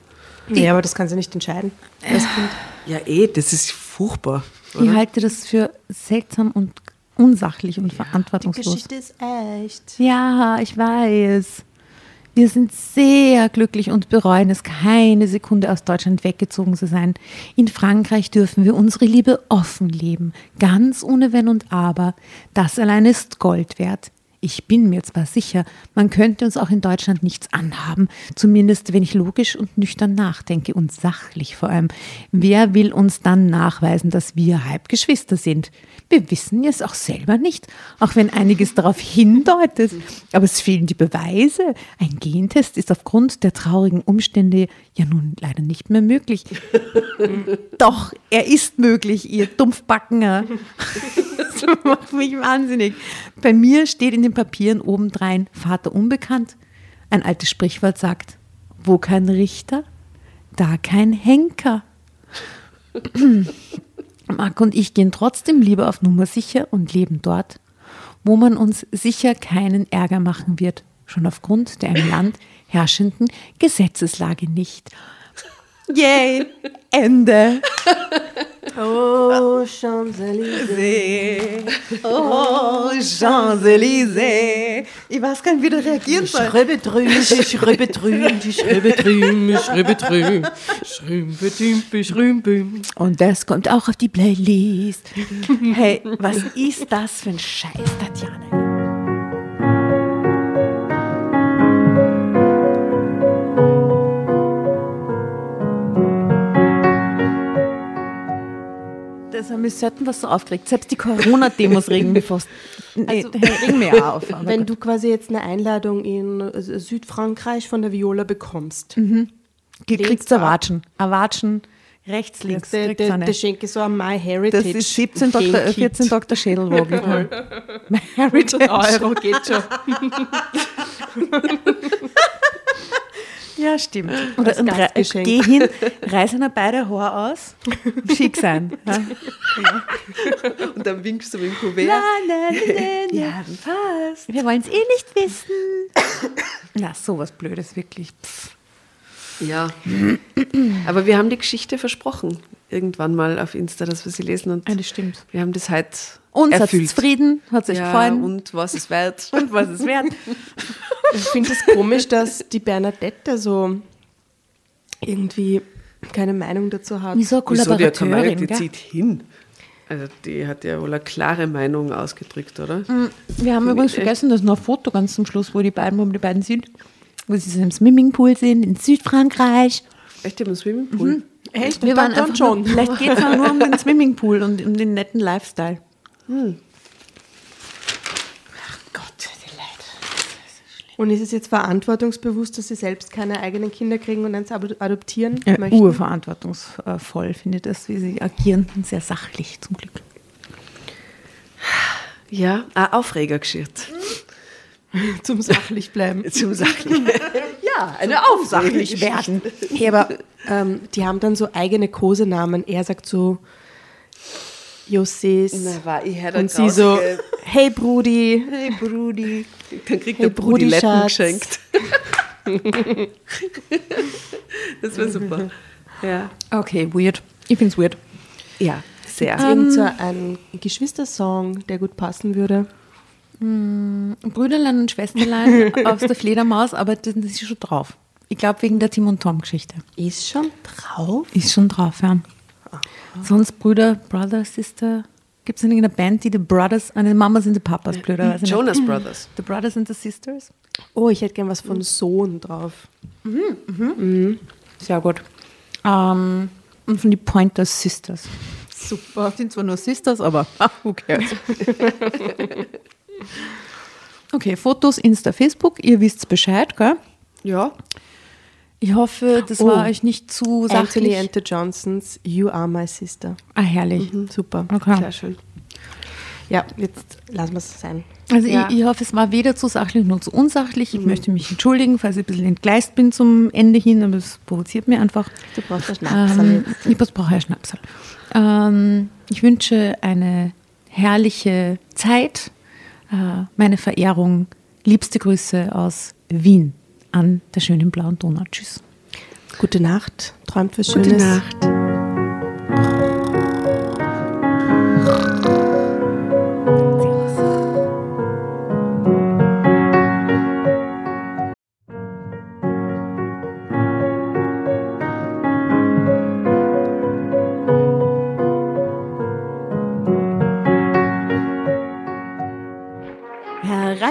Ja, aber das kann sie nicht entscheiden. Das Kind. Ja, eh, das ist furchtbar. Ich Oder? halte das für seltsam und unsachlich und verantwortungslos. ist echt. Ja, ich weiß. Wir sind sehr glücklich und bereuen es keine Sekunde aus Deutschland weggezogen zu sein. In Frankreich dürfen wir unsere Liebe offen leben, ganz ohne Wenn und Aber. Das allein ist Gold wert. Ich bin mir zwar sicher, man könnte uns auch in Deutschland nichts anhaben, zumindest wenn ich logisch und nüchtern nachdenke und sachlich vor allem. Wer will uns dann nachweisen, dass wir Halbgeschwister sind? Wir wissen es auch selber nicht, auch wenn einiges darauf hindeutet. Aber es fehlen die Beweise. Ein Gentest ist aufgrund der traurigen Umstände ja nun leider nicht mehr möglich. Doch, er ist möglich, ihr Dumpfbackener. Das macht mich wahnsinnig. Bei mir steht in den Papieren obendrein Vater unbekannt. Ein altes Sprichwort sagt, wo kein Richter, da kein Henker. Marc und ich gehen trotzdem lieber auf Nummer sicher und leben dort, wo man uns sicher keinen Ärger machen wird, schon aufgrund der im Land herrschenden Gesetzeslage nicht. Yay! Ende. Oh, Champs-Élysées. Oh, Champs-Élysées. Ich weiß gar nicht, wie du reagieren soll. Schreibe drüben, die schreibe drüben, die schreibe drüben, schreibe drüben, schrümpe, dümpe, schrümpe. Und das kommt auch auf die Playlist. Hey, was ist das für ein Scheiß, Tatjana? Das haben wir selten was so aufgeregt. Selbst die Corona-Demos regen mich fast. Nee, Also, regen mir auch auf. Wenn du quasi jetzt eine Einladung in Südfrankreich von der Viola bekommst, Ge- kriegst du ein Watschen. Ein Watschen rechts, links. der, der, der schenke so ein My Heritage. Das ist 17 Dr., äh, Genkit. 14 Dr. Schädelwogen. My Heritage. Euro geht schon. Ja, stimmt. Oder rei- Gastgeschenk. geh hin, reiß einer beide Haare aus, schick sein. Ja. Und dann winkst du mit dem Kuvert. La, la, la. Ja, passt. Wir wollen es eh nicht wissen. Na, sowas Blödes, wirklich. Pff. Ja. Aber wir haben die Geschichte versprochen, irgendwann mal auf Insta, dass wir sie lesen und Ja, das stimmt. wir haben das heute Uns hat es zufrieden, hat euch ja, gefallen. Und was es wert. und was es wert. Ich finde es komisch, dass die Bernadette so irgendwie keine Meinung dazu hat. Wieso Wieso, die hat Meinung, die zieht hin. Also die hat ja wohl eine klare Meinung ausgedrückt, oder? Wir haben übrigens vergessen, dass noch ein Foto ganz zum Schluss, wo die beiden, wo die beiden sieht, wo sie so im Swimmingpool sind, in Südfrankreich. Echt, einen Swimmingpool? Echt? Wir waren dann einfach schon. Nur, vielleicht geht es nur um den Swimmingpool und um den netten Lifestyle. Gott, die Leute. Und ist es jetzt verantwortungsbewusst, dass sie selbst keine eigenen Kinder kriegen und eins ado- adoptieren Ja, möchten? urverantwortungsvoll finde ich das, wie sie agieren. Sehr sachlich zum Glück. Ja, ein Aufregergeschichte. Zum sachlich bleiben. Zum Sachlichen. ja, eine Sachlich werden. Hey, aber ähm, die haben dann so eigene Kosenamen. Er sagt so Josses. Na, war ich und sie so, hey Brudi. hey Brudi. Dann kriegt Hey, der Brudi Letten geschenkt. das wäre super. Ja. Okay, weird. Ich finde es weird. Ja, sehr. Irgend so ein Geschwistersong, der gut passen würde. Brüderlein und Schwesterlein aus der Fledermaus, aber das ist schon drauf. Ich glaube, wegen der Tim und Tom Geschichte. Ist schon drauf. Ist schon drauf, ja. Sonst Brüder, Brother, Sister. Gibt es in irgendeiner Band, die The Brothers, eine Mama sind die Papas, blöderweise. nicht. Jonas Brothers. The Brothers and the Sisters. Oh, ich hätte gern was von Sohn drauf. Sehr gut. Ähm, und von die Pointer Sisters. Super. Sind zwar nur Sisters, aber ah, who cares? okay, Fotos, Insta, Facebook. Ihr wisst Bescheid, gell? Ja. Ich hoffe, das Oh. war euch nicht zu Anthony sachlich. and the Johnsons, You Are My Sister. ah, herrlich. Super. Okay. Sehr schön. Ja, jetzt lassen wir es sein. Also Ja. ich, ich hoffe, es war weder zu sachlich noch zu unsachlich. Ich möchte mich entschuldigen, falls ich ein bisschen entgleist bin zum Ende hin, aber es provoziert mir einfach. Du brauchst einen Schnaps. Ähm, ich brauche ja Schnapsal. Ähm, ich wünsche eine herrliche Zeit. Äh, meine Verehrung, liebste Grüße aus Wien an der schönen blauen Donau. Tschüss. Gute Nacht. Träumt was Gute Schönes. Nacht.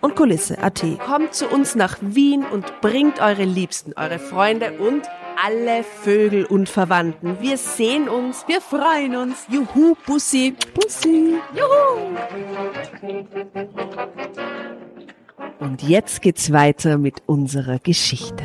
und Kulisse.at. Kommt zu uns nach Wien und bringt eure Liebsten, eure Freunde und alle Vögel und Verwandten. Wir sehen uns. Wir freuen uns. Juhu, Bussi. Bussi. Juhu. Und jetzt geht's weiter mit unserer Geschichte.